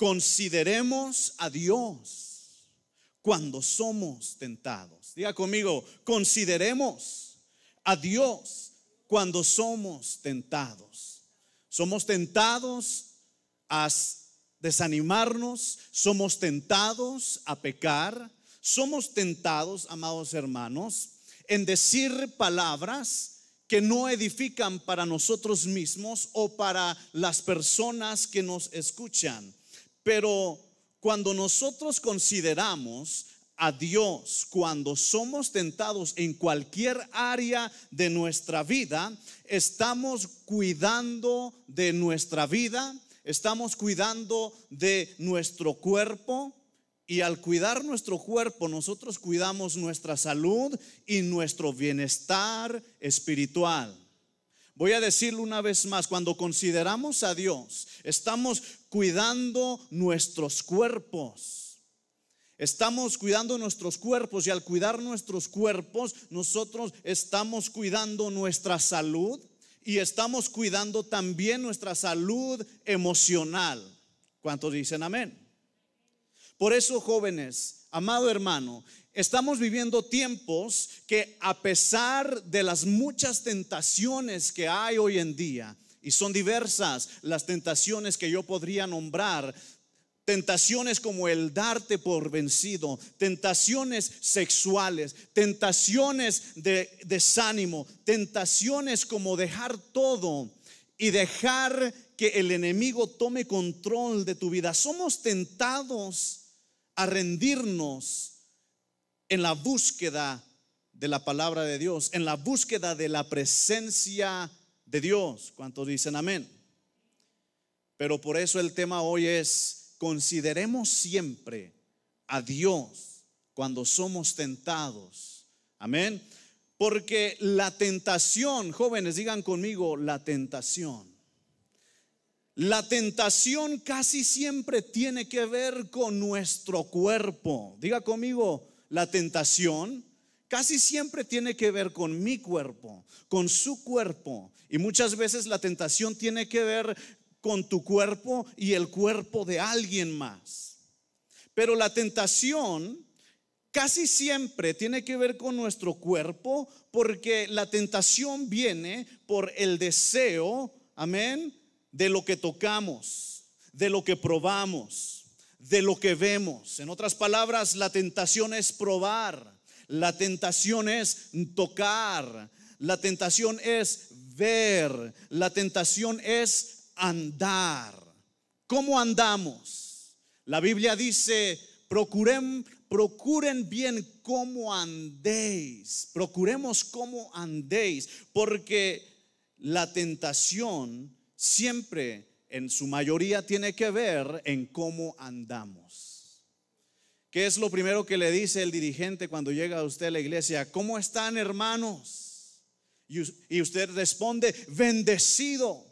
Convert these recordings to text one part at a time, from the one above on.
consideremos a Dios cuando somos tentados. Diga conmigo, consideremos a Dios cuando somos tentados. Somos tentados a desanimarnos, somos tentados a pecar, somos tentados, amados hermanos, en decir palabras que no edifican para nosotros mismos o para las personas que nos escuchan. Pero cuando nosotros consideramos a Dios, cuando somos tentados en cualquier área de nuestra vida, estamos cuidando de nuestra vida, estamos cuidando de nuestro cuerpo y al cuidar nuestro cuerpo nosotros cuidamos nuestra salud y nuestro bienestar espiritual. Voy a decirlo una vez más, cuando consideramos a Dios, estamos cuidando nuestros cuerpos. Estamos cuidando nuestros cuerpos y al cuidar nuestros cuerpos nosotros estamos cuidando nuestra salud y estamos cuidando también nuestra salud emocional. ¿Cuántos dicen amén? Por eso, jóvenes, amado hermano, estamos viviendo tiempos que a pesar de las muchas tentaciones que hay hoy en día, y son diversas las tentaciones que yo podría nombrar, Tentaciones como el darte por vencido, tentaciones sexuales, tentaciones de desánimo, tentaciones como dejar todo y dejar que el enemigo tome control de tu vida. Somos tentados a rendirnos en la búsqueda de la palabra de Dios, en la búsqueda de la presencia de Dios. ¿Cuántos dicen amén? Pero por eso el tema hoy es consideremos siempre a Dios cuando somos tentados. Amén. Porque la tentación, jóvenes, digan conmigo, la tentación. La tentación casi siempre tiene que ver con nuestro cuerpo. Diga conmigo, la tentación casi siempre tiene que ver con mi cuerpo, con su cuerpo. Y muchas veces la tentación tiene que ver con tu cuerpo y el cuerpo de alguien más. Pero la tentación casi siempre tiene que ver con nuestro cuerpo porque la tentación viene por el deseo, amén, de lo que tocamos, de lo que probamos, de lo que vemos. En otras palabras, la tentación es probar, la tentación es tocar, la tentación es ver, la tentación es andar. ¿Cómo andamos? La Biblia dice, procuren, procuren bien cómo andéis. Procuremos cómo andéis, porque la tentación siempre, en su mayoría, tiene que ver en cómo andamos. ¿Qué es lo primero que le dice el dirigente cuando llega a usted a la iglesia? ¿Cómo están hermanos? Y usted responde, bendecido.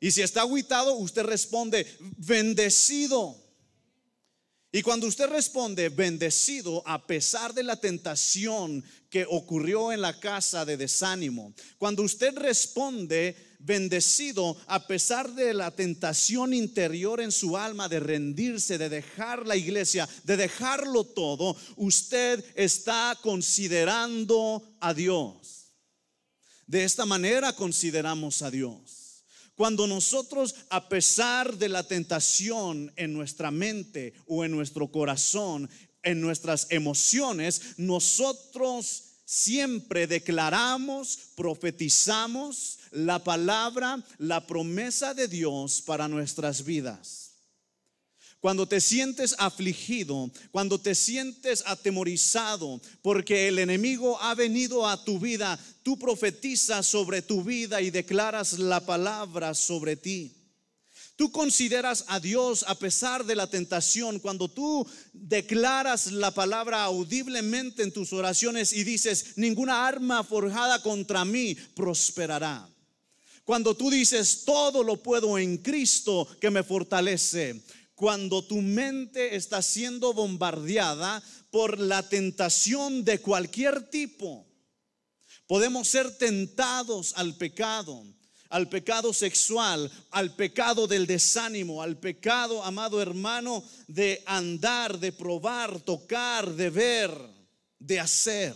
Y si está aguitado, usted responde, bendecido. Y cuando usted responde, bendecido, a pesar de la tentación que ocurrió en la casa de desánimo, cuando usted responde, bendecido, a pesar de la tentación interior en su alma de rendirse, de dejar la iglesia, de dejarlo todo, usted está considerando a Dios. De esta manera consideramos a Dios. Cuando nosotros, a pesar de la tentación en nuestra mente o en nuestro corazón, en nuestras emociones, nosotros siempre declaramos, profetizamos la palabra, la promesa de Dios para nuestras vidas. Cuando te sientes afligido, cuando te sientes atemorizado porque el enemigo ha venido a tu vida, tú profetizas sobre tu vida y declaras la palabra sobre ti. Tú consideras a Dios a pesar de la tentación cuando tú declaras la palabra audiblemente en tus oraciones y dices, ninguna arma forjada contra mí prosperará. Cuando tú dices, todo lo puedo en Cristo que me fortalece cuando tu mente está siendo bombardeada por la tentación de cualquier tipo. Podemos ser tentados al pecado. Al pecado sexual, al pecado del desánimo, al pecado, amado hermano, de andar, de probar, tocar, de ver, de hacer.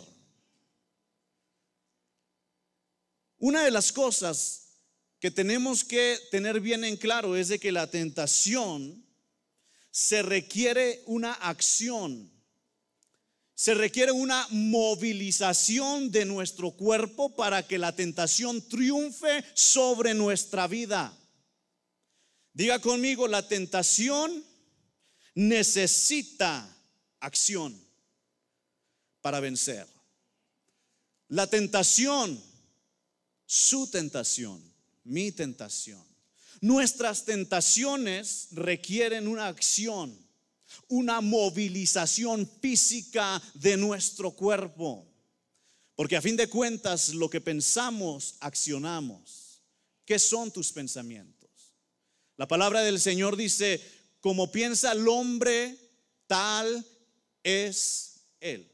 Una de las cosas que tenemos que tener bien en claro es de que la tentación se requiere una acción, se requiere una movilización de nuestro cuerpo para que la tentación triunfe sobre nuestra vida. Diga conmigo, la tentación necesita acción para vencer. La tentación, su tentación, mi tentación. Nuestras tentaciones requieren una acción, una movilización física de nuestro cuerpo. Porque a fin de cuentas lo que pensamos, accionamos. ¿Qué son tus pensamientos? La palabra del Señor dice, como piensa el hombre, tal es él.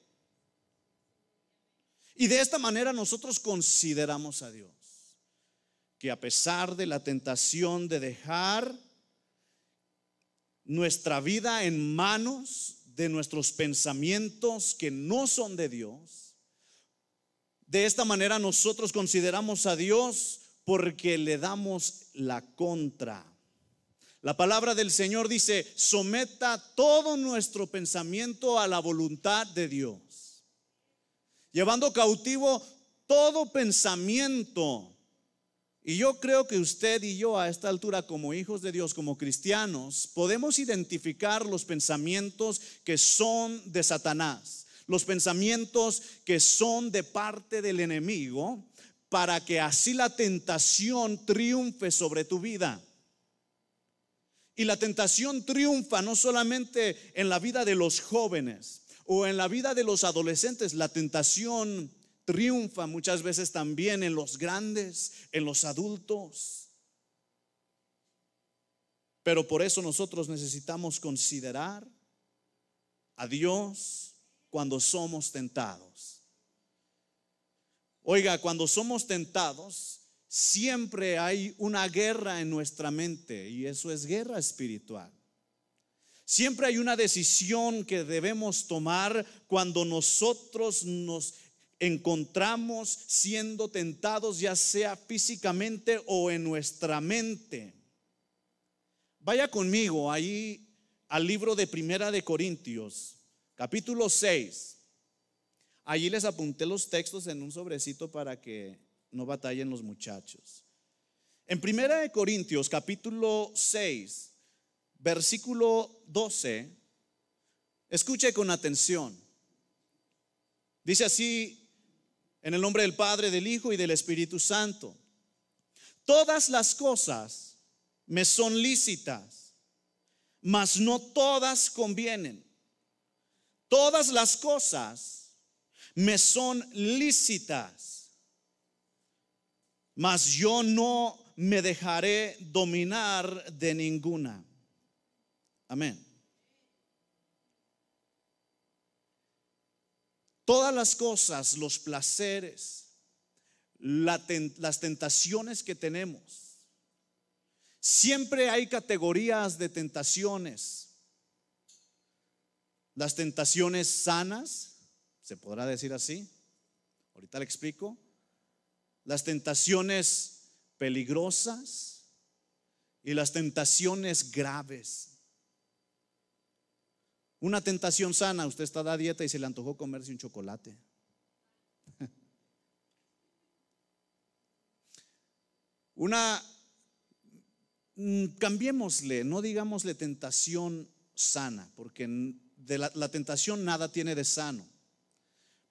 Y de esta manera nosotros consideramos a Dios que a pesar de la tentación de dejar nuestra vida en manos de nuestros pensamientos que no son de Dios, de esta manera nosotros consideramos a Dios porque le damos la contra. La palabra del Señor dice, someta todo nuestro pensamiento a la voluntad de Dios, llevando cautivo todo pensamiento y yo creo que usted y yo a esta altura como hijos de Dios, como cristianos, podemos identificar los pensamientos que son de Satanás, los pensamientos que son de parte del enemigo, para que así la tentación triunfe sobre tu vida. Y la tentación triunfa no solamente en la vida de los jóvenes o en la vida de los adolescentes, la tentación triunfa muchas veces también en los grandes, en los adultos. Pero por eso nosotros necesitamos considerar a Dios cuando somos tentados. Oiga, cuando somos tentados, siempre hay una guerra en nuestra mente y eso es guerra espiritual. Siempre hay una decisión que debemos tomar cuando nosotros nos encontramos siendo tentados ya sea físicamente o en nuestra mente. Vaya conmigo ahí al libro de Primera de Corintios, capítulo 6. Allí les apunté los textos en un sobrecito para que no batallen los muchachos. En Primera de Corintios, capítulo 6, versículo 12, escuche con atención. Dice así en el nombre del Padre, del Hijo y del Espíritu Santo. Todas las cosas me son lícitas, mas no todas convienen. Todas las cosas me son lícitas, mas yo no me dejaré dominar de ninguna. Amén. Todas las cosas, los placeres, las tentaciones que tenemos. Siempre hay categorías de tentaciones. Las tentaciones sanas, se podrá decir así. Ahorita le explico. Las tentaciones peligrosas y las tentaciones graves. Una tentación sana, usted está a dieta y se le antojó comerse un chocolate. Una, mm, cambiémosle, no digámosle tentación sana, porque de la, la tentación nada tiene de sano.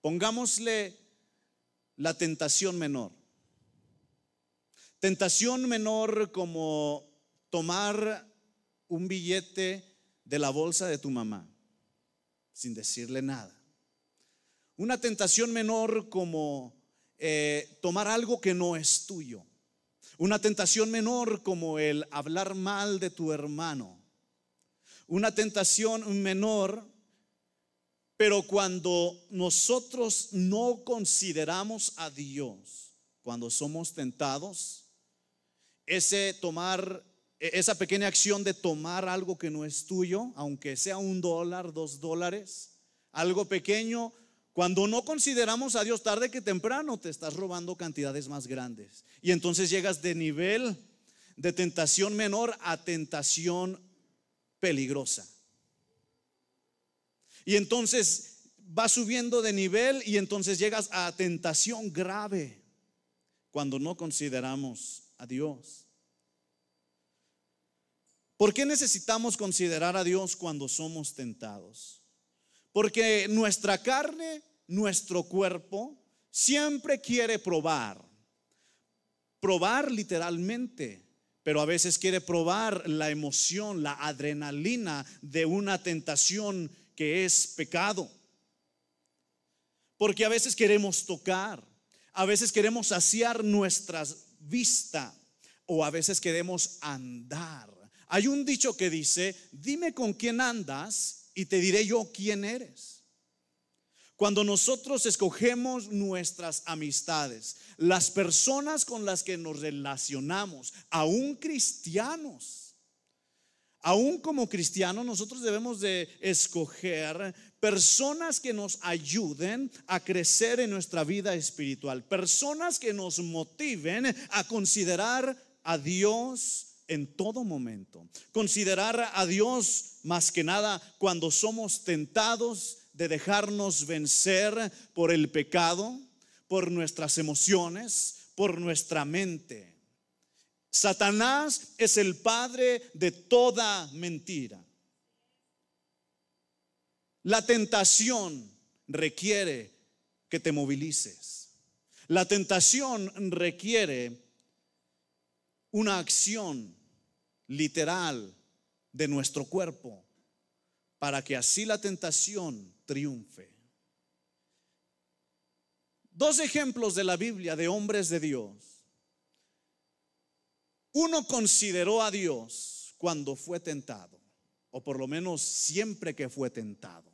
Pongámosle la tentación menor. Tentación menor como tomar un billete de la bolsa de tu mamá sin decirle nada. Una tentación menor como eh, tomar algo que no es tuyo. Una tentación menor como el hablar mal de tu hermano. Una tentación menor, pero cuando nosotros no consideramos a Dios, cuando somos tentados, ese tomar, esa pequeña acción de tomar algo que no es tuyo, aunque sea un dólar, dos dólares, algo pequeño, cuando no consideramos a Dios tarde que temprano, te estás robando cantidades más grandes. Y entonces llegas de nivel de tentación menor a tentación peligrosa. Y entonces vas subiendo de nivel y entonces llegas a tentación grave cuando no consideramos a Dios. ¿Por qué necesitamos considerar a Dios cuando somos tentados? Porque nuestra carne, nuestro cuerpo, siempre quiere probar. Probar literalmente, pero a veces quiere probar la emoción, la adrenalina de una tentación que es pecado. Porque a veces queremos tocar, a veces queremos saciar nuestra vista o a veces queremos andar. Hay un dicho que dice, dime con quién andas y te diré yo quién eres. Cuando nosotros escogemos nuestras amistades, las personas con las que nos relacionamos, aún cristianos, aún como cristianos, nosotros debemos de escoger personas que nos ayuden a crecer en nuestra vida espiritual, personas que nos motiven a considerar a Dios en todo momento, considerar a Dios más que nada cuando somos tentados de dejarnos vencer por el pecado, por nuestras emociones, por nuestra mente. Satanás es el padre de toda mentira. La tentación requiere que te movilices. La tentación requiere una acción literal de nuestro cuerpo para que así la tentación triunfe. Dos ejemplos de la Biblia de hombres de Dios uno consideró a Dios cuando fue tentado, o por lo menos siempre que fue tentado.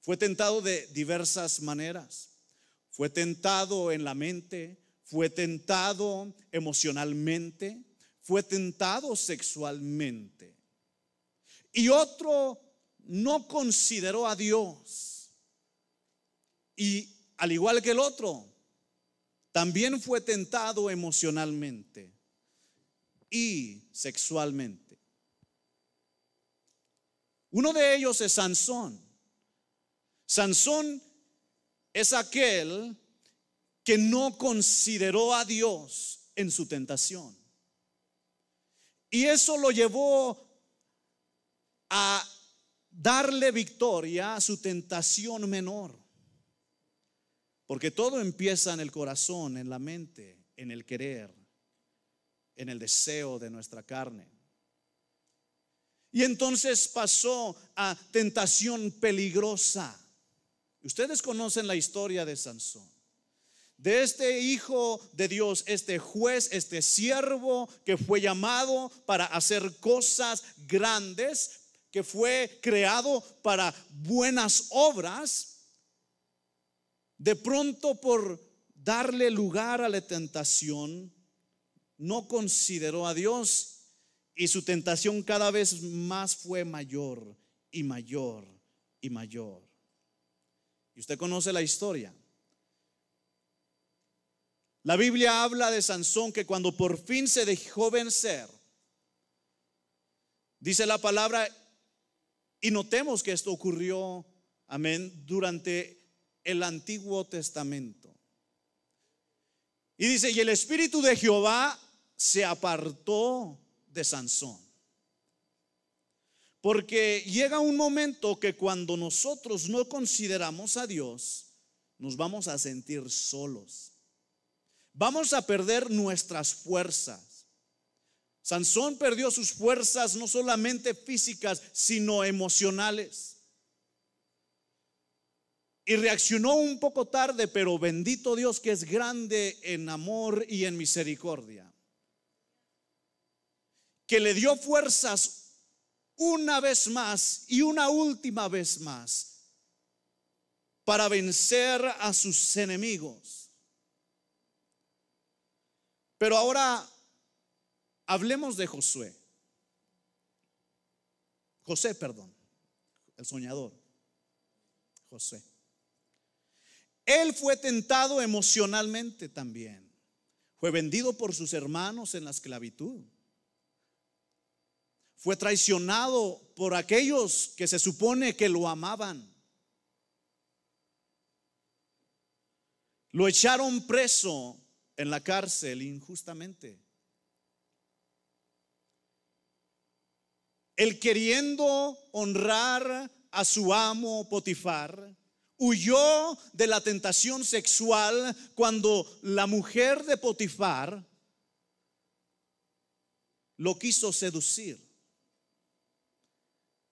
Fue tentado de diversas maneras. Fue tentado en la mente, fue tentado emocionalmente, fue tentado sexualmente. Y otro no consideró a Dios. Y al igual que el otro, también fue tentado emocionalmente y sexualmente. Uno de ellos es Sansón. Sansón es aquel que no consideró a Dios en su tentación. Y eso lo llevó a darle victoria a su tentación menor. Porque todo empieza en el corazón, en la mente, en el querer, en el deseo de nuestra carne. Y entonces pasó a tentación peligrosa. Ustedes conocen la historia de Sansón. De este hijo de Dios, este juez, este siervo que fue llamado para hacer cosas grandes, que fue creado para buenas obras, de pronto por darle lugar a la tentación, no consideró a Dios y su tentación cada vez más fue mayor y mayor y mayor. Y usted conoce la historia. La Biblia habla de Sansón que cuando por fin se dejó vencer, dice la palabra, y notemos que esto ocurrió, amén, durante el Antiguo Testamento. Y dice, y el Espíritu de Jehová se apartó de Sansón. Porque llega un momento que cuando nosotros no consideramos a Dios, nos vamos a sentir solos. Vamos a perder nuestras fuerzas. Sansón perdió sus fuerzas no solamente físicas, sino emocionales y reaccionó un poco tarde, pero bendito Dios que es grande en amor y en misericordia. Que le dio fuerzas una vez más y una última vez más para vencer a sus enemigos. Pero ahora hablemos de Josué. José, perdón, el soñador. José. Él fue tentado emocionalmente también. Fue vendido por sus hermanos en la esclavitud. Fue traicionado por aquellos que se supone que lo amaban. Lo echaron preso en la cárcel injustamente. Él queriendo honrar a su amo Potifar, huyó de la tentación sexual cuando la mujer de Potifar lo quiso seducir.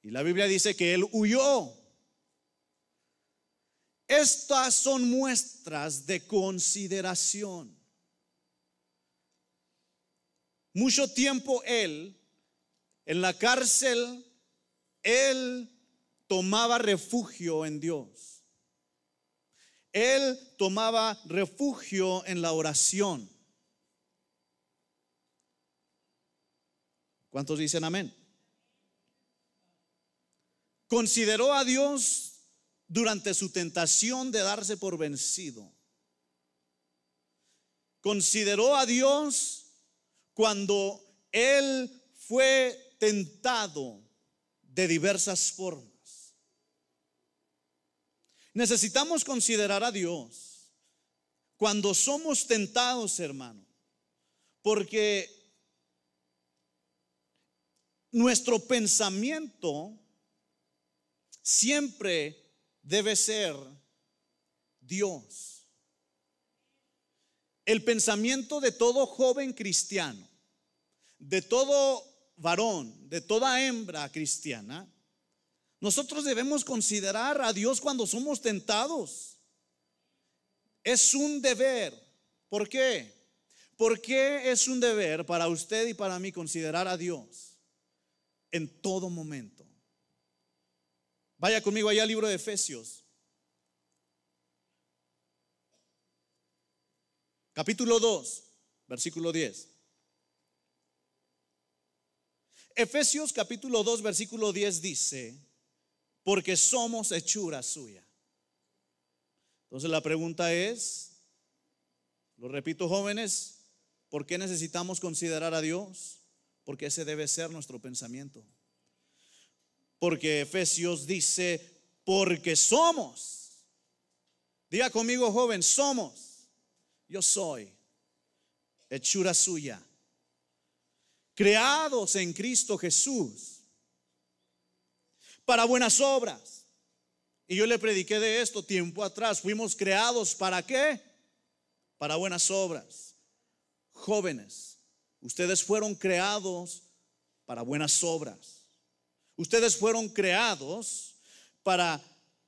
Y la Biblia dice que él huyó. Estas son muestras de consideración. Mucho tiempo él, en la cárcel, él tomaba refugio en Dios. Él tomaba refugio en la oración. ¿Cuántos dicen amén? Consideró a Dios durante su tentación de darse por vencido. Consideró a Dios cuando él fue tentado de diversas formas. Necesitamos considerar a Dios cuando somos tentados, hermano, porque nuestro pensamiento siempre debe ser Dios. El pensamiento de todo joven cristiano, de todo varón, de toda hembra cristiana, nosotros debemos considerar a Dios cuando somos tentados. Es un deber. ¿Por qué? ¿Por qué es un deber para usted y para mí considerar a Dios en todo momento? Vaya conmigo allá al libro de Efesios. Capítulo 2, versículo 10. Efesios capítulo 2, versículo 10 dice, porque somos hechura suya. Entonces la pregunta es, lo repito jóvenes, ¿por qué necesitamos considerar a Dios? Porque ese debe ser nuestro pensamiento. Porque Efesios dice, porque somos. Diga conmigo joven, somos. Yo soy hechura suya. Creados en Cristo Jesús para buenas obras. Y yo le prediqué de esto tiempo atrás. Fuimos creados para qué? Para buenas obras. Jóvenes, ustedes fueron creados para buenas obras. Ustedes fueron creados para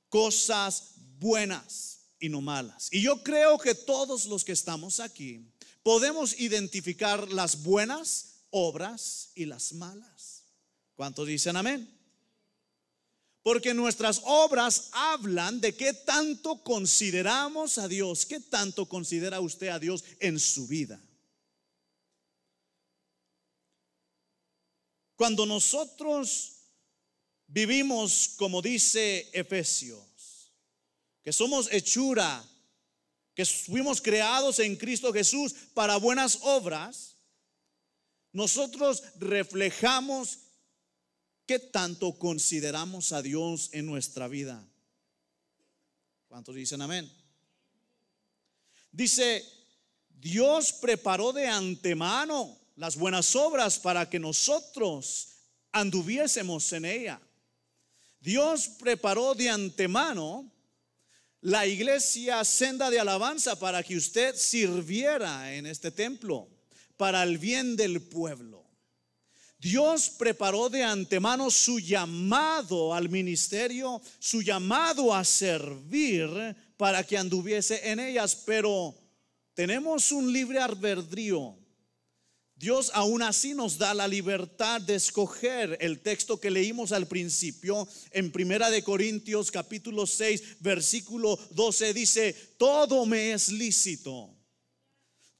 cosas buenas y no malas. Y yo creo que todos los que estamos aquí podemos identificar las buenas obras y las malas. ¿Cuántos dicen amén? Porque nuestras obras hablan de qué tanto consideramos a Dios, qué tanto considera usted a Dios en su vida. Cuando nosotros vivimos como dice Efesios, que somos hechura, que fuimos creados en Cristo Jesús para buenas obras, nosotros reflejamos ¿Qué tanto consideramos a Dios en nuestra vida? ¿Cuántos dicen amén? Dice, Dios preparó de antemano las buenas obras para que nosotros anduviésemos en ella. Dios preparó de antemano la iglesia senda de alabanza para que usted sirviera en este templo, para el bien del pueblo. Dios preparó de antemano su llamado al ministerio, su llamado a servir para que anduviese en ellas, pero tenemos un libre albedrío. Dios aún así nos da la libertad de escoger el texto que leímos al principio en Primera de Corintios capítulo 6 versículo 12 dice, todo me es lícito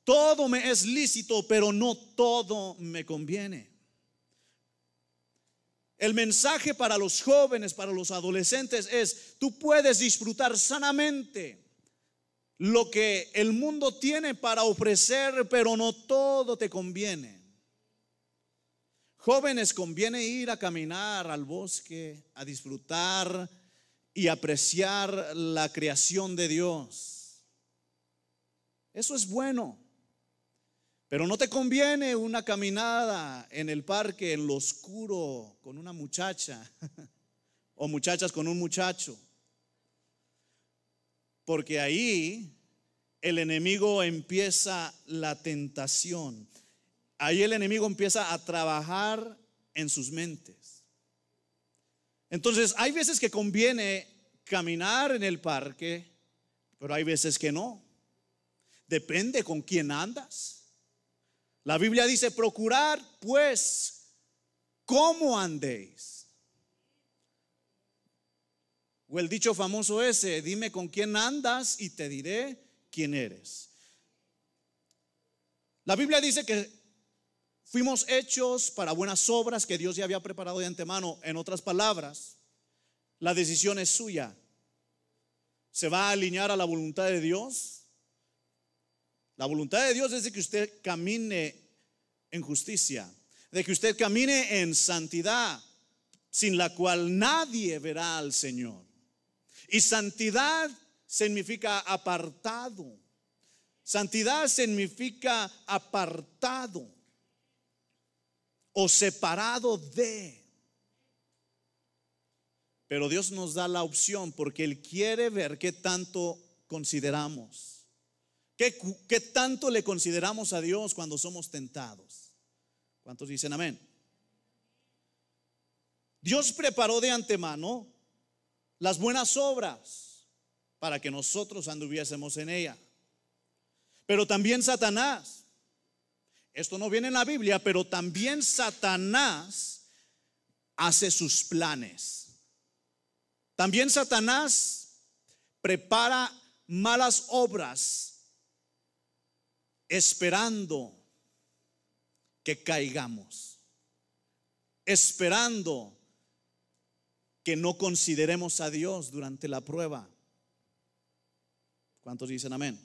todo me es lícito, pero no todo me conviene. El mensaje para los jóvenes, para los adolescentes es, tú puedes disfrutar sanamente lo que el mundo tiene para ofrecer, pero no todo te conviene. Jóvenes, conviene ir a caminar al bosque, a disfrutar y apreciar la creación de Dios. Eso es bueno. Pero no te conviene una caminada en el parque en lo oscuro con una muchacha o muchachas con un muchacho. Porque ahí el enemigo empieza la tentación. Ahí el enemigo empieza a trabajar en sus mentes. Entonces, hay veces que conviene caminar en el parque, pero hay veces que no. Depende con quién andas. La Biblia dice, procurar pues cómo andéis o el dicho famoso ese, dime con quién andas y te diré quién eres. La Biblia dice que fuimos hechos para buenas obras que Dios ya había preparado de antemano. En otras palabras, la decisión es suya. ¿Se va a alinear a la voluntad de Dios? La voluntad de Dios es de que usted camine en justicia, de que usted camine en santidad, sin la cual nadie verá al Señor. Y santidad significa apartado. Santidad significa apartado o separado de. Pero Dios nos da la opción porque Él quiere ver qué tanto consideramos. ¿Qué, tanto le consideramos a Dios cuando somos tentados? ¿Cuántos dicen amén? Dios preparó de antemano las buenas obras para que nosotros anduviésemos en ella. Pero también Satanás, esto no viene en la Biblia, pero también Satanás hace sus planes. También Satanás prepara malas obras esperando que caigamos, esperando que no consideremos a Dios durante la prueba. ¿Cuántos dicen amén?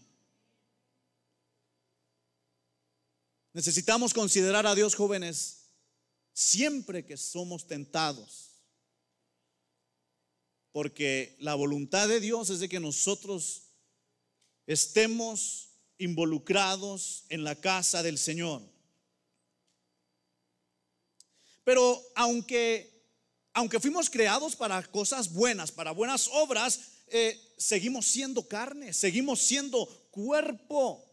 Necesitamos considerar a Dios jóvenes siempre que somos tentados. Porque la voluntad de Dios es de que nosotros estemos involucrados en la casa del Señor. Pero aunque aunque fuimos creados para cosas buenas, para buenas obras, eh, seguimos siendo carne, seguimos siendo cuerpo,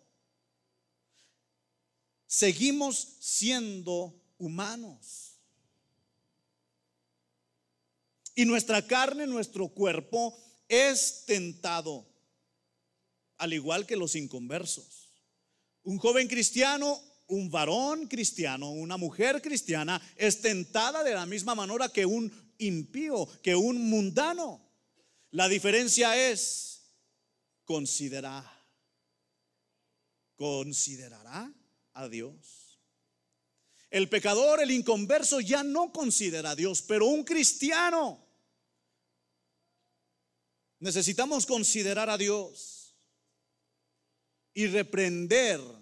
seguimos siendo humanos. Y nuestra carne, nuestro cuerpo es tentado, al igual que los inconversos. Un joven cristiano un varón cristiano, una mujer cristiana, es tentada de la misma manera que un impío, que un mundano. La diferencia es considerar, considerará a Dios. El pecador, el inconverso ya no considera a Dios, pero un cristiano necesitamos considerar a Dios y reprender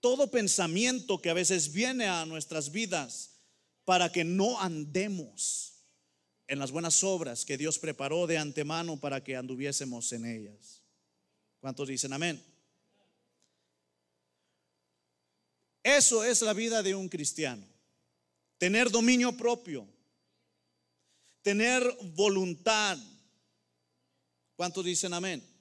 todo pensamiento que a veces viene a nuestras vidas para que no andemos en las buenas obras que Dios preparó de antemano para que anduviésemos en ellas. ¿Cuántos dicen amén? Eso es la vida de un cristiano. Tener dominio propio. Tener voluntad. ¿Cuántos dicen amén?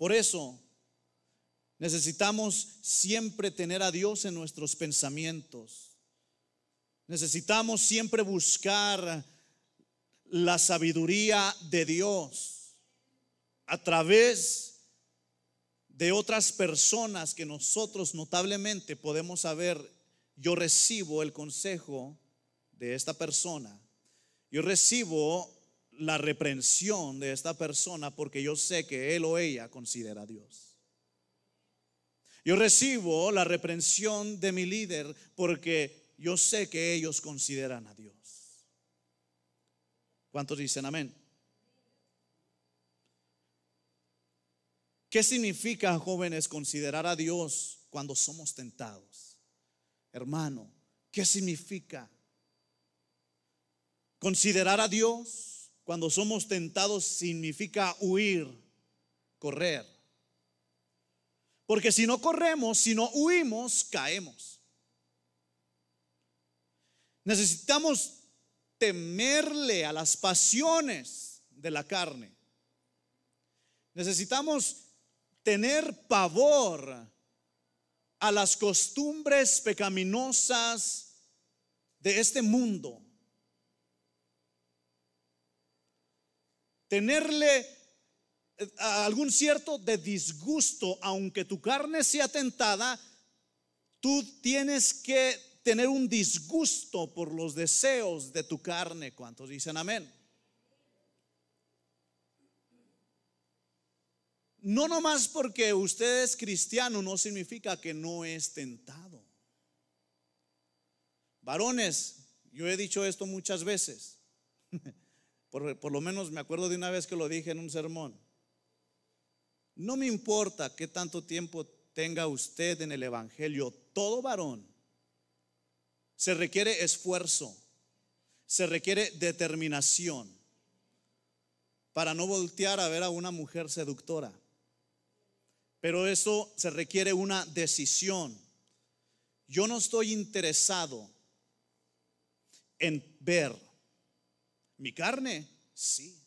Por eso necesitamos siempre tener a Dios en nuestros pensamientos. Necesitamos siempre buscar la sabiduría de Dios a través de otras personas que nosotros notablemente podemos saber, yo recibo el consejo de esta persona, yo recibo la reprensión de esta persona porque yo sé que él o ella considera a Dios. Yo recibo la reprensión de mi líder porque yo sé que ellos consideran a Dios. ¿Cuántos dicen amén? ¿Qué significa, jóvenes, considerar a Dios cuando somos tentados? Hermano, ¿qué significa? Considerar a Dios cuando somos tentados significa huir, correr. Porque si no corremos, si no huimos, caemos. Necesitamos temerle a las pasiones de la carne. Necesitamos tener pavor a las costumbres pecaminosas de este mundo. Tenerle eh, algún cierto de disgusto, aunque tu carne sea tentada, tú tienes que tener un disgusto por los deseos de tu carne. ¿Cuántos dicen amén? No nomás porque usted es cristiano no significa que no es tentado. Varones, yo he dicho esto muchas veces. Por, lo menos me acuerdo de una vez que lo dije en un sermón. No me importa qué tanto tiempo tenga usted en el Evangelio, todo varón. Se requiere esfuerzo, se requiere determinación para no voltear a ver a una mujer seductora. Pero eso se requiere una decisión. Yo no estoy interesado en ver mi carne, sí.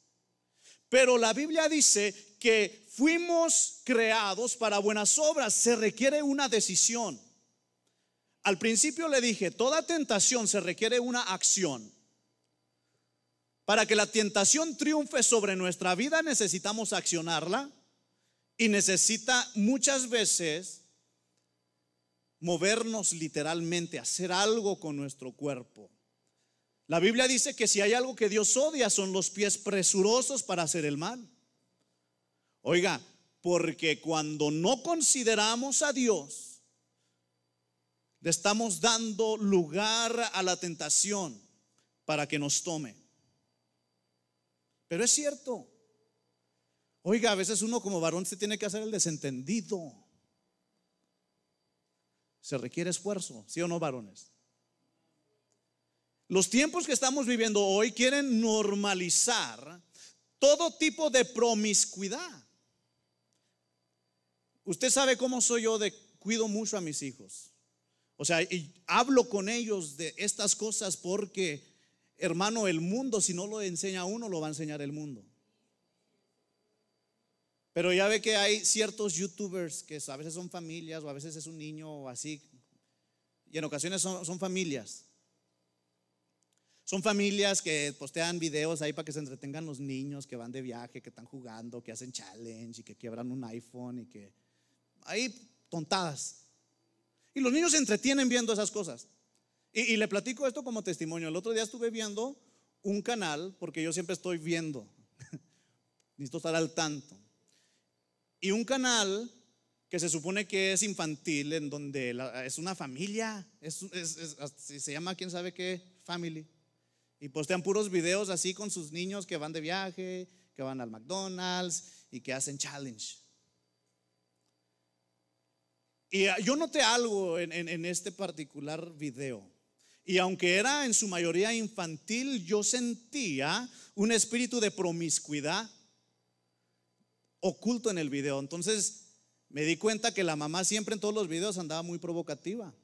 Pero la Biblia dice que fuimos creados para buenas obras. Se requiere una decisión. Al principio le dije, toda tentación se requiere una acción. Para que la tentación triunfe sobre nuestra vida necesitamos accionarla y necesita muchas veces movernos literalmente, hacer algo con nuestro cuerpo. La Biblia dice que si hay algo que Dios odia son los pies presurosos para hacer el mal. Oiga, porque cuando no consideramos a Dios, le estamos dando lugar a la tentación para que nos tome. Pero es cierto, Oiga, a veces uno como varón se tiene que hacer el desentendido. Se requiere esfuerzo, ¿sí o no, varones? Los tiempos que estamos viviendo hoy quieren normalizar todo tipo de promiscuidad. Usted sabe cómo soy yo de cuido mucho a mis hijos. O sea, y hablo con ellos de estas cosas porque, hermano, el mundo, si no lo enseña uno, lo va a enseñar el mundo. Pero ya ve que hay ciertos youtubers que a veces son familias o a veces es un niño o así. Y en ocasiones son, familias. Son familias que postean videos ahí para que se entretengan los niños que van de viaje, que están jugando, que hacen challenge y que quiebran un iPhone y que... Hay tontadas. Y los niños se entretienen viendo esas cosas. Y, y le platico esto como testimonio. El otro día estuve viendo un canal, porque yo siempre estoy viendo. Necesito estar al tanto y un canal que se supone que es infantil, en donde es una familia, se llama quién sabe qué, family. Y postean puros videos así con sus niños que van de viaje, que van al McDonald's y que hacen challenge. Y ah, yo noté algo en, en este particular video. Y aunque era en su mayoría infantil, yo sentía un espíritu de promiscuidad oculto en el video. Entonces me di cuenta que la mamá siempre en todos los videos andaba muy provocativa.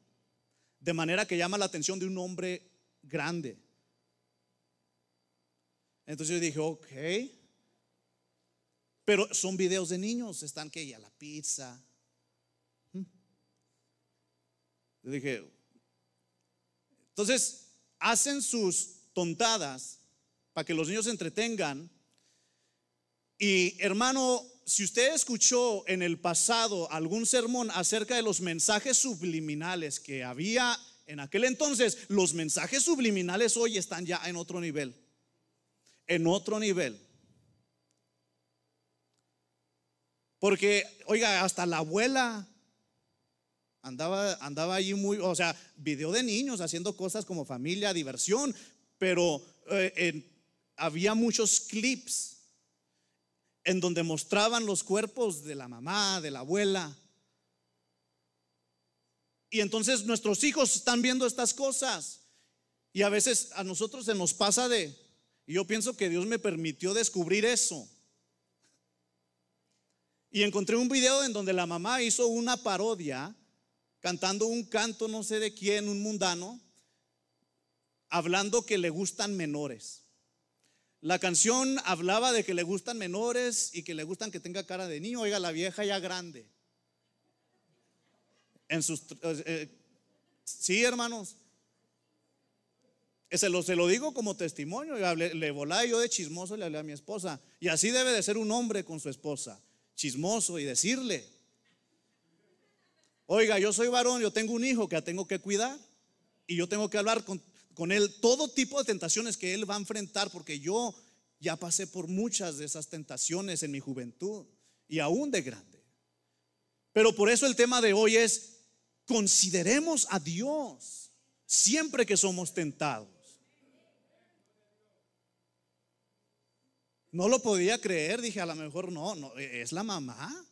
De manera que llama la atención de un hombre grande. Entonces yo dije, ok. Pero son videos de niños, están que ya la pizza. Hmm. Yo dije, entonces hacen sus tontadas para que los niños se entretengan y hermano, si usted escuchó en el pasado algún sermón acerca de los mensajes subliminales que había en aquel entonces, los mensajes subliminales hoy están ya en otro nivel. En otro nivel. Porque, oiga, hasta la abuela andaba, andaba allí muy, o sea, video de niños haciendo cosas como familia, diversión, pero eh, había muchos clips en donde mostraban los cuerpos de la mamá, de la abuela. Y entonces nuestros hijos están viendo estas cosas. Y a veces a nosotros se nos pasa de, y yo pienso que Dios me permitió descubrir eso. Y encontré un video en donde la mamá hizo una parodia cantando un canto no sé de quién, un mundano, hablando que le gustan menores. La canción hablaba de que le gustan menores y que le gustan que tenga cara de niño. Oiga, la vieja ya grande. En sus, eh, eh, sí, hermanos. Se lo, se lo digo como testimonio. Le, le volaba yo de chismoso y le hablé a mi esposa. Y así debe de ser un hombre con su esposa. Chismoso y decirle. Oiga, yo soy varón, yo tengo un hijo que tengo que cuidar. Y yo tengo que hablar con, con él todo tipo de tentaciones que él va a enfrentar, porque yo ya pasé por muchas de esas tentaciones en mi juventud y aún de grande. Pero por eso el tema de hoy es, consideremos a Dios siempre que somos tentados. No lo podía creer, dije, a lo mejor no, no, es la mamá.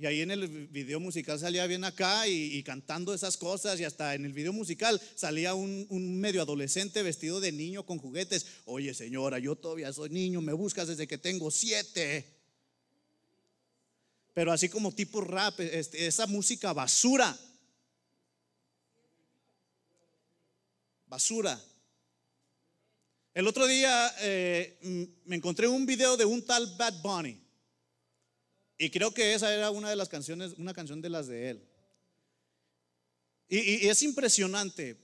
Y ahí en el video musical salía bien acá y, cantando esas cosas y hasta en el video musical salía un, medio adolescente vestido de niño con juguetes. Oye señora, yo todavía soy niño, me buscas desde que tengo siete. Pero así como tipo rap, este, esa música basura. Basura. El otro día eh, me encontré un video de un tal Bad Bunny. Y creo que esa era una de las canciones, una canción de las de él. Y, es impresionante.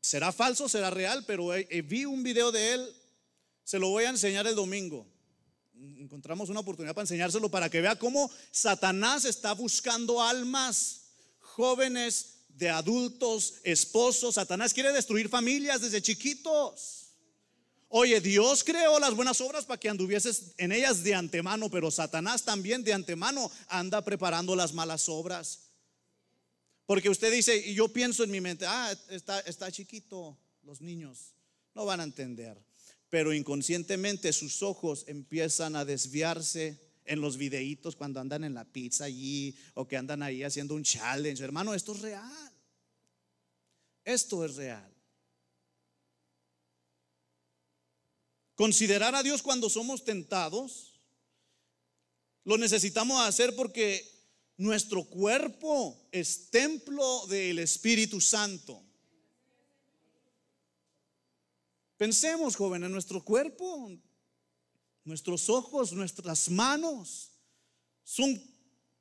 Será falso, será real, pero vi un video de él. Se lo voy a enseñar el domingo. Encontramos una oportunidad para enseñárselo para que vea cómo Satanás está buscando almas jóvenes de adultos, esposos. Satanás quiere destruir familias desde chiquitos. Oye, Dios creó las buenas obras para que anduvieses en ellas de antemano, pero Satanás también de antemano anda preparando las malas obras. Porque usted dice, y yo pienso en mi mente, ah, está, está chiquito, los niños no van a entender. Pero inconscientemente sus ojos empiezan a desviarse en los videitos cuando andan en la pizza allí o que andan ahí haciendo un challenge. Hermano, esto es real. Esto es real. Considerar a Dios cuando somos tentados, lo necesitamos hacer porque nuestro cuerpo es templo del Espíritu Santo. Pensemos, joven, en nuestro cuerpo, nuestros ojos, nuestras manos son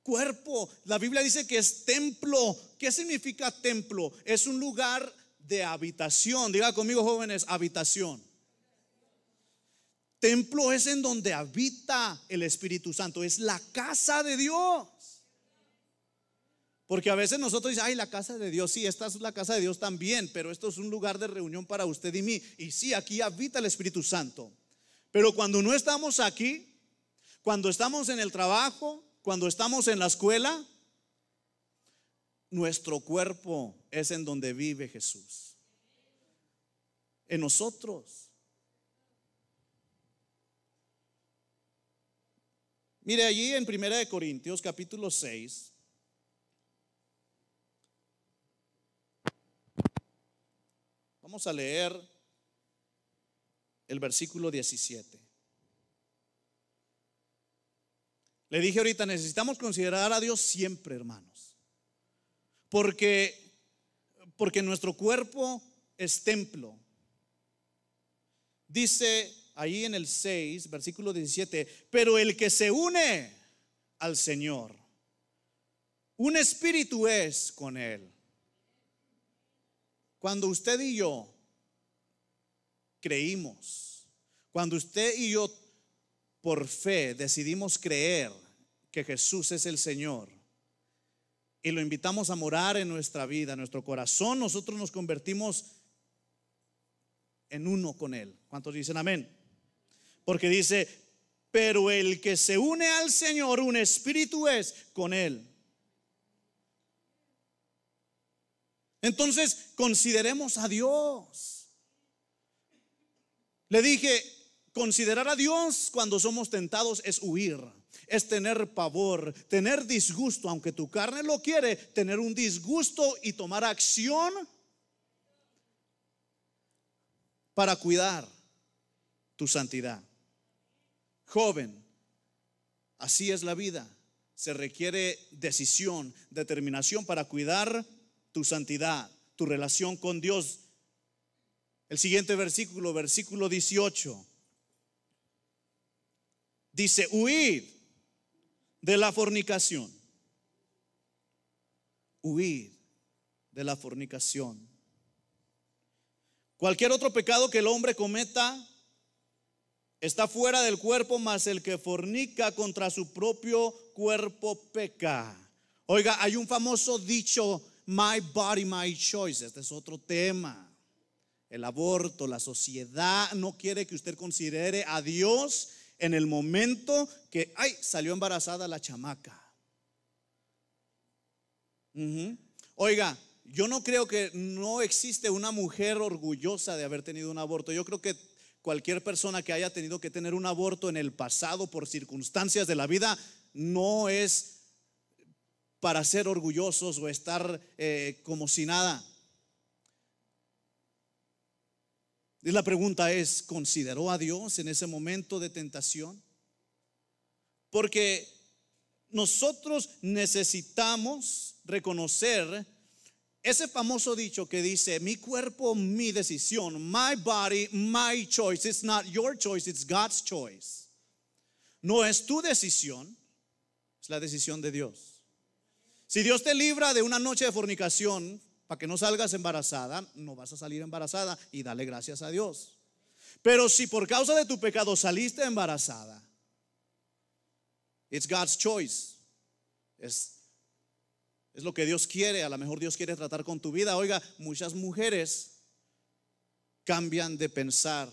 cuerpo. La Biblia dice que es templo. ¿Qué significa templo? Es un lugar de habitación. Diga conmigo, jóvenes, habitación. Templo es en donde habita el Espíritu Santo, es la casa de Dios. Porque a veces nosotros decimos, ay, la casa de Dios, sí, esta es la casa de Dios también, pero esto es un lugar de reunión para usted y mí. Y sí, aquí habita el Espíritu Santo. Pero cuando no estamos aquí, cuando estamos en el trabajo, cuando estamos en la escuela, nuestro cuerpo es en donde vive Jesús. En nosotros. Mire allí en Primera de Corintios capítulo 6. Vamos a leer el versículo 17. Le dije ahorita, necesitamos considerar a Dios siempre, hermanos. Porque porque nuestro cuerpo es templo. Dice ahí en el 6, versículo 17, pero el que se une al Señor, un espíritu es con él. Cuando usted y yo creímos, cuando usted y yo por fe decidimos creer que Jesús es el Señor y lo invitamos a morar en nuestra vida, en nuestro corazón, nosotros nos convertimos en uno con Él. ¿Cuántos dicen amén? Porque dice, pero el que se une al Señor, un espíritu es con Él. Entonces, consideremos a Dios. Le dije, considerar a Dios cuando somos tentados es huir, es tener pavor, tener disgusto, aunque tu carne lo quiere, tener un disgusto y tomar acción para cuidar tu santidad. Joven, así es la vida. Se requiere decisión, determinación para cuidar tu santidad, tu relación con Dios. El siguiente versículo, versículo 18, dice, huid de la fornicación. Huid de la fornicación. Cualquier otro pecado que el hombre cometa está fuera del cuerpo, mas el que fornica contra su propio cuerpo peca. Oiga, hay un famoso dicho, my body, my choice. Este es otro tema. El aborto, la sociedad no quiere que usted considere a Dios en el momento que, ay, salió embarazada la chamaca. Oiga, yo no creo que no existe una mujer orgullosa de haber tenido un aborto. Yo creo que cualquier persona que haya tenido que tener un aborto en el pasado por circunstancias de la vida no es para ser orgullosos o estar eh, como si nada. Y la pregunta es, ¿consideró a Dios en ese momento de tentación? Porque nosotros necesitamos reconocer ese famoso dicho que dice, mi cuerpo, mi decisión, my body, my choice. It's not your choice, it's God's choice. No es tu decisión, es la decisión de Dios. Si Dios te libra de una noche de fornicación para que no salgas embarazada, no vas a salir embarazada y dale gracias a Dios. Pero si por causa de tu pecado saliste embarazada, it's God's choice. Es lo que Dios quiere. A lo mejor Dios quiere tratar con tu vida. Oiga, muchas mujeres cambian de pensar.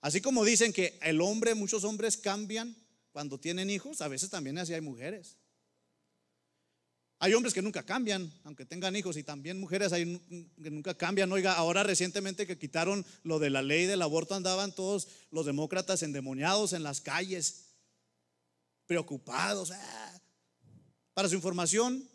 Así como dicen que el hombre, muchos hombres cambian cuando tienen hijos, a veces también así hay mujeres. Hay hombres que nunca cambian, aunque tengan hijos, y también mujeres hay que nunca cambian. Oiga, ahora recientemente que quitaron lo de la ley del aborto, andaban todos los demócratas endemoniados en las calles, preocupados. Ah. Para su información,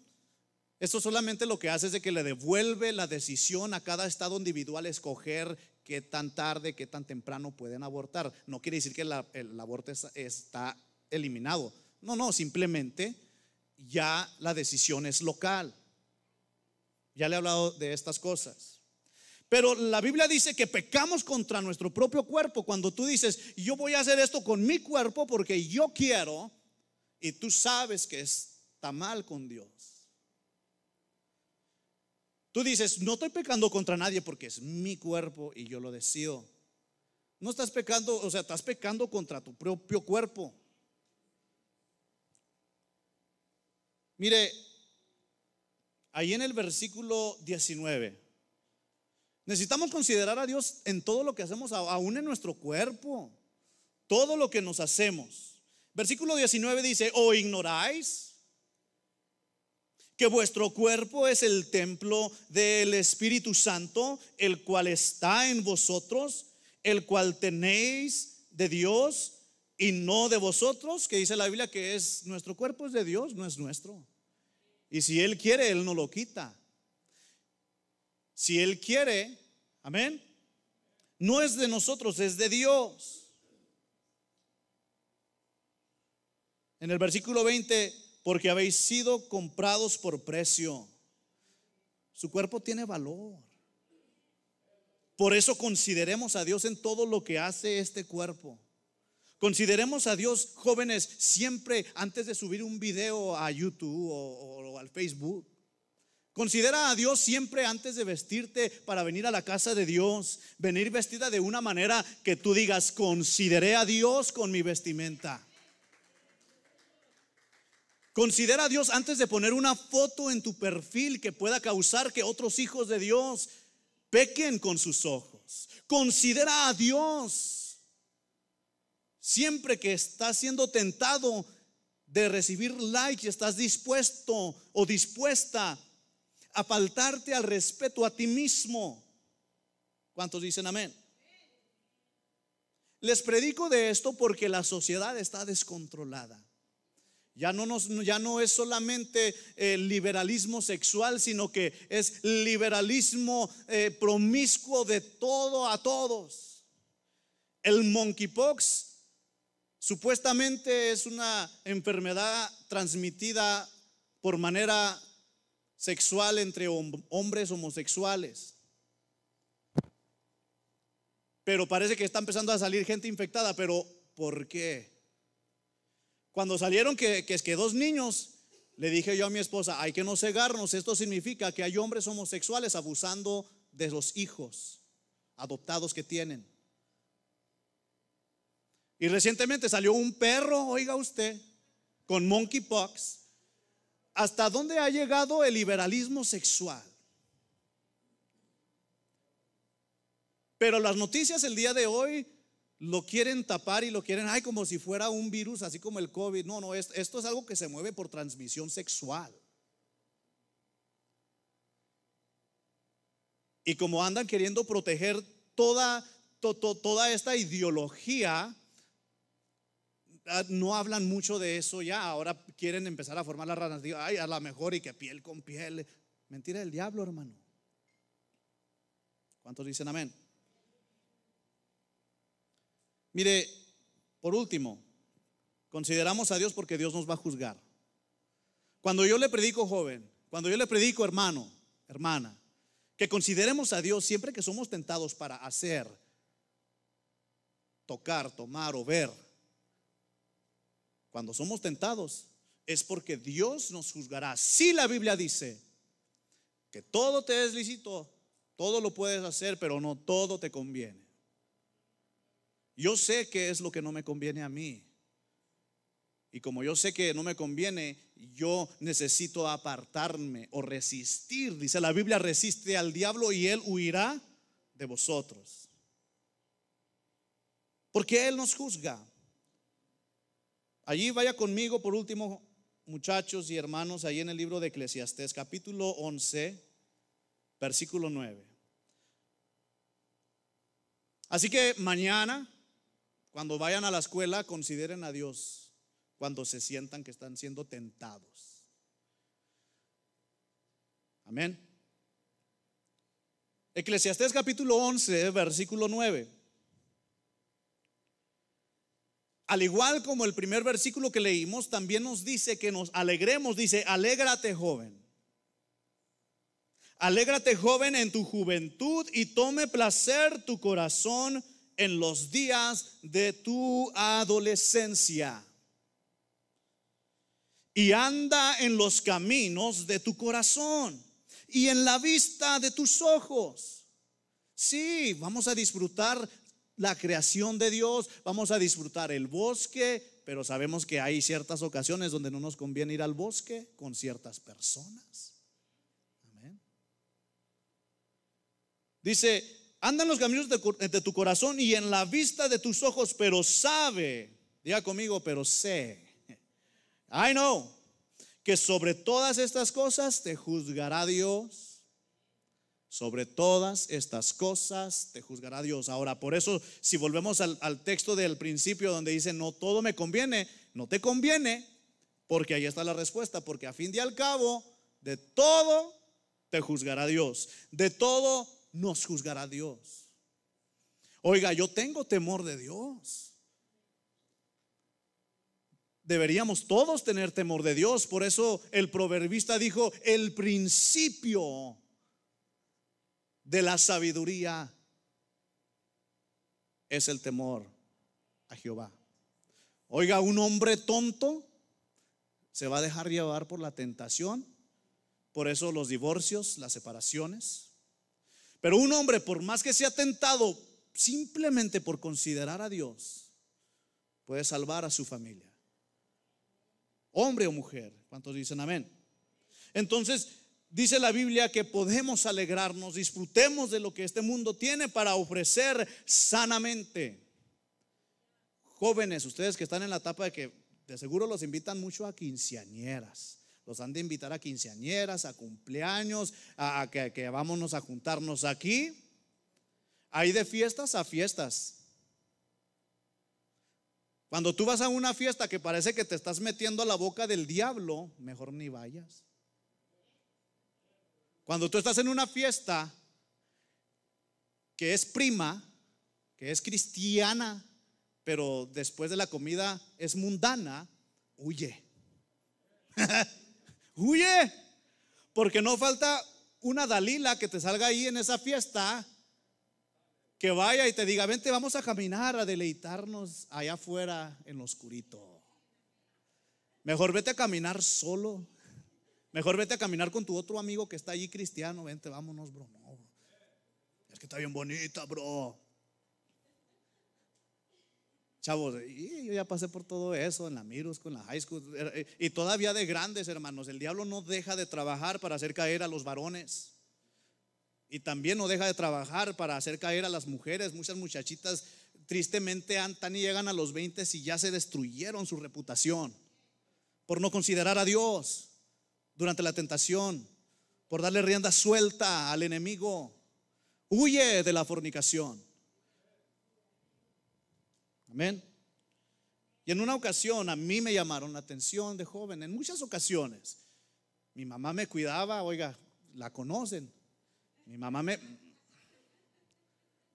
esto solamente lo que hace es de que le devuelve la decisión a cada estado individual escoger qué tan tarde, qué tan temprano pueden abortar. No quiere decir que el aborto está eliminado. No, no, simplemente ya la decisión es local. Ya le he hablado de estas cosas. Pero la Biblia dice que pecamos contra nuestro propio cuerpo. Cuando tú dices, yo voy a hacer esto con mi cuerpo porque yo quiero, y tú sabes que está mal con Dios. Tú dices, no estoy pecando contra nadie porque es mi cuerpo y yo lo decido. No estás pecando, o sea, estás pecando contra tu propio cuerpo. Mire, ahí en el versículo 19, necesitamos considerar a Dios en todo lo que hacemos, aún en nuestro cuerpo, todo lo que nos hacemos. Versículo 19 dice, o ignoráis que vuestro cuerpo es el templo del Espíritu Santo, el cual está en vosotros, el cual tenéis de Dios y no de vosotros, que dice la Biblia que es nuestro cuerpo es de Dios, no es nuestro. Y si Él quiere, Él no lo quita. Si Él quiere, amén, no es de nosotros, es de Dios. En el versículo 20 porque habéis sido comprados por precio. Su cuerpo tiene valor. Por eso consideremos a Dios en todo lo que hace este cuerpo. Consideremos a Dios, jóvenes, siempre antes de subir un video a YouTube o, al Facebook. Considera a Dios siempre antes de vestirte para venir a la casa de Dios. Venir vestida de una manera que tú digas, consideré a Dios con mi vestimenta. Considera a Dios antes de poner una foto en tu perfil que pueda causar que otros hijos de Dios pequen con sus ojos. Considera a Dios. Siempre que estás siendo tentado de recibir like y estás dispuesto o dispuesta a faltarte al respeto a ti mismo. ¿Cuántos dicen amén? Les predico de esto porque la sociedad está descontrolada. Ya no, nos, ya no es solamente el liberalismo sexual, sino que es liberalismo eh, promiscuo de todo a todos. El monkeypox supuestamente es una enfermedad transmitida por manera sexual entre hombres homosexuales. Pero parece que está empezando a salir gente infectada, pero ¿por qué? Cuando salieron que, que es que dos niños, le dije yo a mi esposa, hay que no cegarnos, esto significa que hay hombres homosexuales abusando de los hijos adoptados que tienen. Y recientemente salió un perro, oiga usted, con monkeypox. ¿Hasta dónde ha llegado el liberalismo sexual? Pero las noticias el día de hoy lo quieren tapar y lo quieren, ay, como si fuera un virus, así como el COVID. No, no, esto, es algo que se mueve por transmisión sexual. Y como andan queriendo proteger toda, toda esta ideología, ah, no hablan mucho de eso ya. Ahora quieren empezar a formar ranas. Digo, ay, a lo mejor y que piel con piel. Mentira del diablo, hermano. ¿Cuántos dicen amén? Mire, por último, consideramos a Dios porque Dios nos va a juzgar. Cuando yo le predico, joven, cuando yo le predico, hermano, hermana, que consideremos a Dios siempre que somos tentados para hacer, tocar, tomar o ver, cuando somos tentados, es porque Dios nos juzgará. Si la Biblia dice que todo te es lícito, todo lo puedes hacer, pero no todo te conviene. Yo sé qué es lo que no me conviene a mí. Y como yo sé que no me conviene, yo necesito apartarme o resistir. Dice la Biblia, resiste al diablo y él huirá de vosotros. Porque él nos juzga. Allí vaya conmigo por último, muchachos y hermanos, ahí en el libro de Eclesiastés, capítulo 11, versículo 9. Así que mañana cuando vayan a la escuela, consideren a Dios cuando se sientan que están siendo tentados. Amén. Eclesiastés capítulo 11, versículo 9. Al igual como el primer versículo que leímos, también nos dice que nos alegremos, dice, alégrate joven. Alégrate joven en tu juventud y tome placer tu corazón en los días de tu adolescencia. Y anda en los caminos de tu corazón y en la vista de tus ojos. Sí, vamos a disfrutar la creación de Dios, vamos a disfrutar el bosque, pero sabemos que hay ciertas ocasiones donde no nos conviene ir al bosque con ciertas personas. Amén. Dice, anda en los caminos de, tu corazón y en la vista de tus ojos, pero sabe, diga conmigo, pero sé, I know, que sobre todas estas cosas te juzgará Dios. Sobre todas estas cosas te juzgará Dios. Ahora, por eso, si volvemos al, al texto del principio donde dice, no todo me conviene, no te conviene, porque ahí está la respuesta, porque a fin de al cabo, de todo te juzgará Dios. De todo nos juzgará Dios. Oiga, yo tengo temor de Dios. Deberíamos todos tener temor de Dios. Por eso el proverbista dijo, el principio de la sabiduría es el temor a Jehová. Oiga, un hombre tonto se va a dejar llevar por la tentación. Por eso los divorcios, las separaciones. Pero un hombre, por más que sea tentado simplemente por considerar a Dios, puede salvar a su familia. Hombre o mujer, ¿cuántos dicen amén? Entonces, Dice la Biblia que podemos alegrarnos, disfrutemos de lo que este mundo tiene para ofrecer sanamente. Jóvenes, ustedes que están en la etapa de que de seguro los invitan mucho a quinceañeras. Los han de invitar a quinceañeras, a cumpleaños, a, que, que vámonos a juntarnos aquí. Hay de fiestas a fiestas. Cuando tú vas a una fiesta que parece que te estás metiendo a la boca del diablo, mejor ni vayas. Cuando tú estás en una fiesta que es prima, que es cristiana, pero después de la comida es mundana, huye. huye. Porque no falta una Dalila que te salga ahí en esa fiesta, que vaya y te diga, vente, vamos a caminar, a deleitarnos allá afuera en lo oscurito. Mejor vete a caminar solo. Mejor vete a caminar con tu otro amigo que está allí cristiano. Vente, vámonos, bro. Es que está bien bonita, bro. Chavos, yo ya pasé por todo eso en la Mirus, con la high school. Eh, y todavía de grandes, hermanos. El diablo no deja de trabajar para hacer caer a los varones. Y también no deja de trabajar para hacer caer a las mujeres. Muchas muchachitas tristemente andan y llegan a los 20 y ya se destruyeron su reputación por no considerar a Dios durante la tentación, por darle rienda suelta al enemigo. Huye de la fornicación. Amén. Y en una ocasión a mí me llamaron la atención de joven, en muchas ocasiones. Mi mamá me cuidaba, oiga, la conocen. Mi mamá me...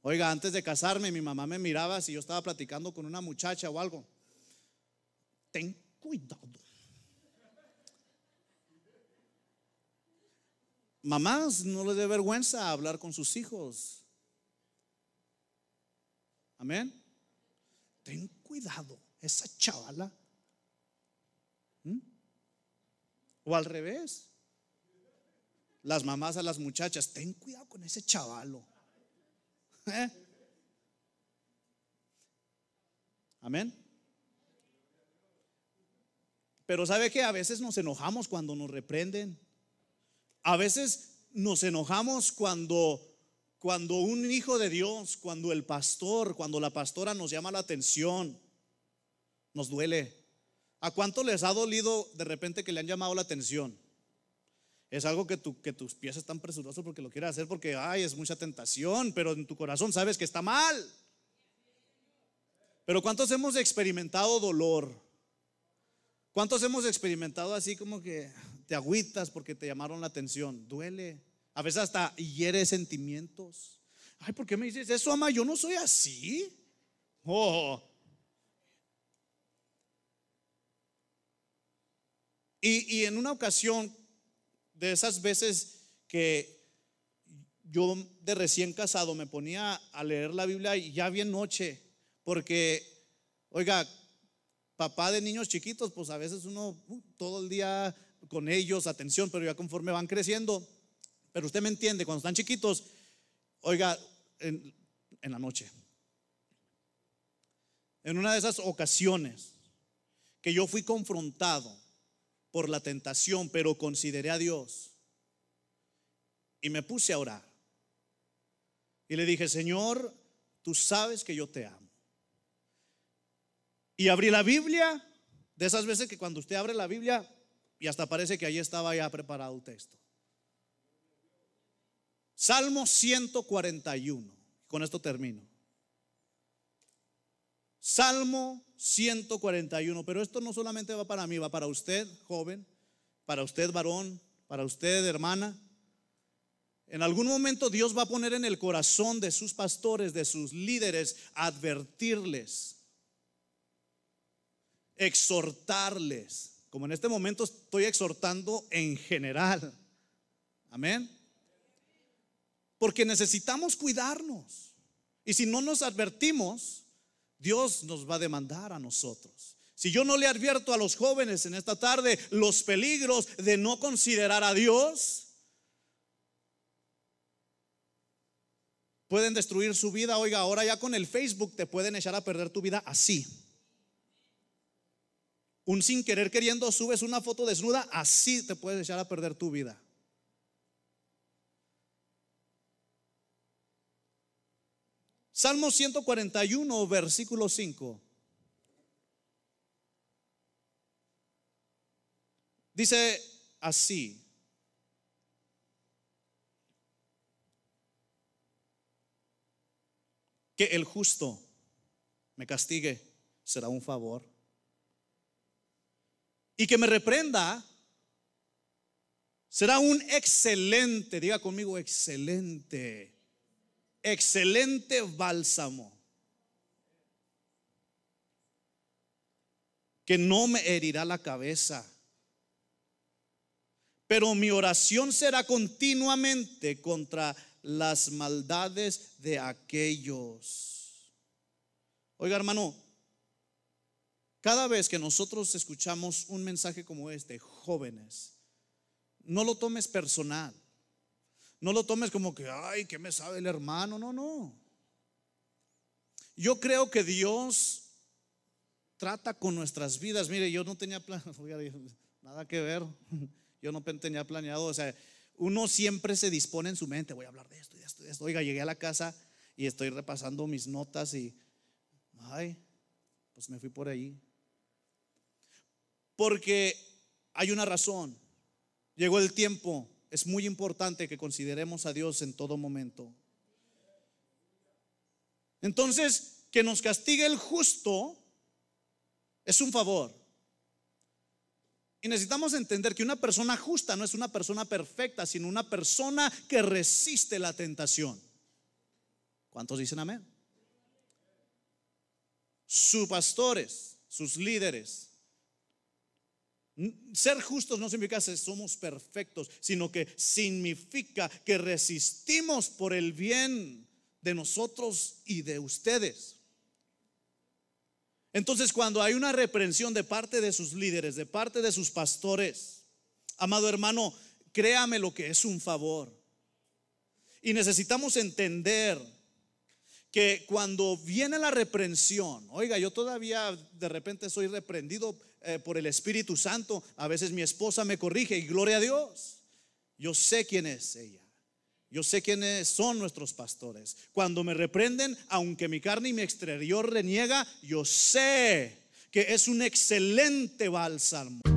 Oiga, antes de casarme, mi mamá me miraba si yo estaba platicando con una muchacha o algo. Ten cuidado. Mamás, no les dé vergüenza hablar con sus hijos. Amén. Ten cuidado, esa chavala. ¿Mm? O al revés. Las mamás a las muchachas, ten cuidado con ese chavalo. ¿Eh? Amén. Pero sabe que a veces nos enojamos cuando nos reprenden. A veces nos enojamos cuando cuando un hijo de Dios, cuando el pastor, cuando la pastora nos llama la atención, nos duele. ¿A cuánto les ha dolido de repente que le han llamado la atención? Es algo que, que tus pies están presurosos porque lo quieres hacer porque, ay, es mucha tentación, pero en tu corazón sabes que está mal. Pero ¿cuántos hemos experimentado dolor? ¿Cuántos hemos experimentado así como que te agüitas porque te llamaron la atención. Duele. A veces hasta hiere sentimientos. Ay, ¿por qué me dices eso, ama? Yo no soy así. Oh. Y, y en una ocasión, de esas veces que yo de recién casado me ponía a leer la Biblia y ya bien noche, porque, oiga, papá de niños chiquitos, pues a veces uno uh, todo el día con ellos, atención, pero ya conforme van creciendo, pero usted me entiende, cuando están chiquitos, oiga, en, la noche, en una de esas ocasiones que yo fui confrontado por la tentación, pero consideré a Dios y me puse a orar. Y le dije, Señor, tú sabes que yo te amo. Y abrí la Biblia, de esas veces que cuando usted abre la Biblia, y hasta parece que ahí estaba ya preparado el texto. Salmo 141. Con esto termino. Salmo 141. Pero esto no solamente va para mí, va para usted, joven, para usted, varón, para usted, hermana. En algún momento Dios va a poner en el corazón de sus pastores, de sus líderes, advertirles, exhortarles como en este momento estoy exhortando en general. Amén. Porque necesitamos cuidarnos. Y si no nos advertimos, Dios nos va a demandar a nosotros. Si yo no le advierto a los jóvenes en esta tarde los peligros de no considerar a Dios, pueden destruir su vida. Oiga, ahora ya con el Facebook te pueden echar a perder tu vida así un sin querer queriendo subes una foto desnuda, así te puedes echar a perder tu vida. Salmo 141, versículo 5. Dice así. Que el justo me castigue será un favor. Y que me reprenda será un excelente, diga conmigo, excelente, excelente bálsamo. Que no me herirá la cabeza pero mi oración será continuamente contra las maldades de aquellos. Oiga, hermano, cada vez que nosotros escuchamos un mensaje como este, jóvenes, no lo tomes personal. No lo tomes como que, ay, ¿qué me sabe el hermano? No, no. Yo creo que Dios trata con nuestras vidas. Mire, yo no tenía nada que ver. Yo no tenía planeado, o sea, uno siempre se dispone en su mente, voy a hablar de esto de esto de esto. Oiga, llegué a la casa y estoy repasando mis notas y, ay, pues me fui por ahí. Porque hay una razón. Llegó el tiempo. Es muy importante que consideremos a Dios en todo momento. Entonces, que nos castigue el justo es un favor. Y necesitamos entender que una persona justa no es una persona perfecta, sino una persona que resiste la tentación. ¿Cuántos dicen amén? Sus pastores, sus líderes. Ser justos no significa que somos perfectos, sino que significa que resistimos por el bien de nosotros y de ustedes. Entonces, cuando hay una reprensión de parte de sus líderes, de parte de sus pastores, amado hermano, créame lo que es un favor. Y necesitamos entender que cuando viene la reprensión, oiga, yo todavía de repente soy reprendido eh, por el Espíritu Santo, a veces mi esposa me corrige y gloria a Dios, yo sé quién es ella. Yo sé quiénes son nuestros pastores. Cuando me reprenden, aunque mi carne y mi exterior reniega, yo sé que es un excelente bálsamo.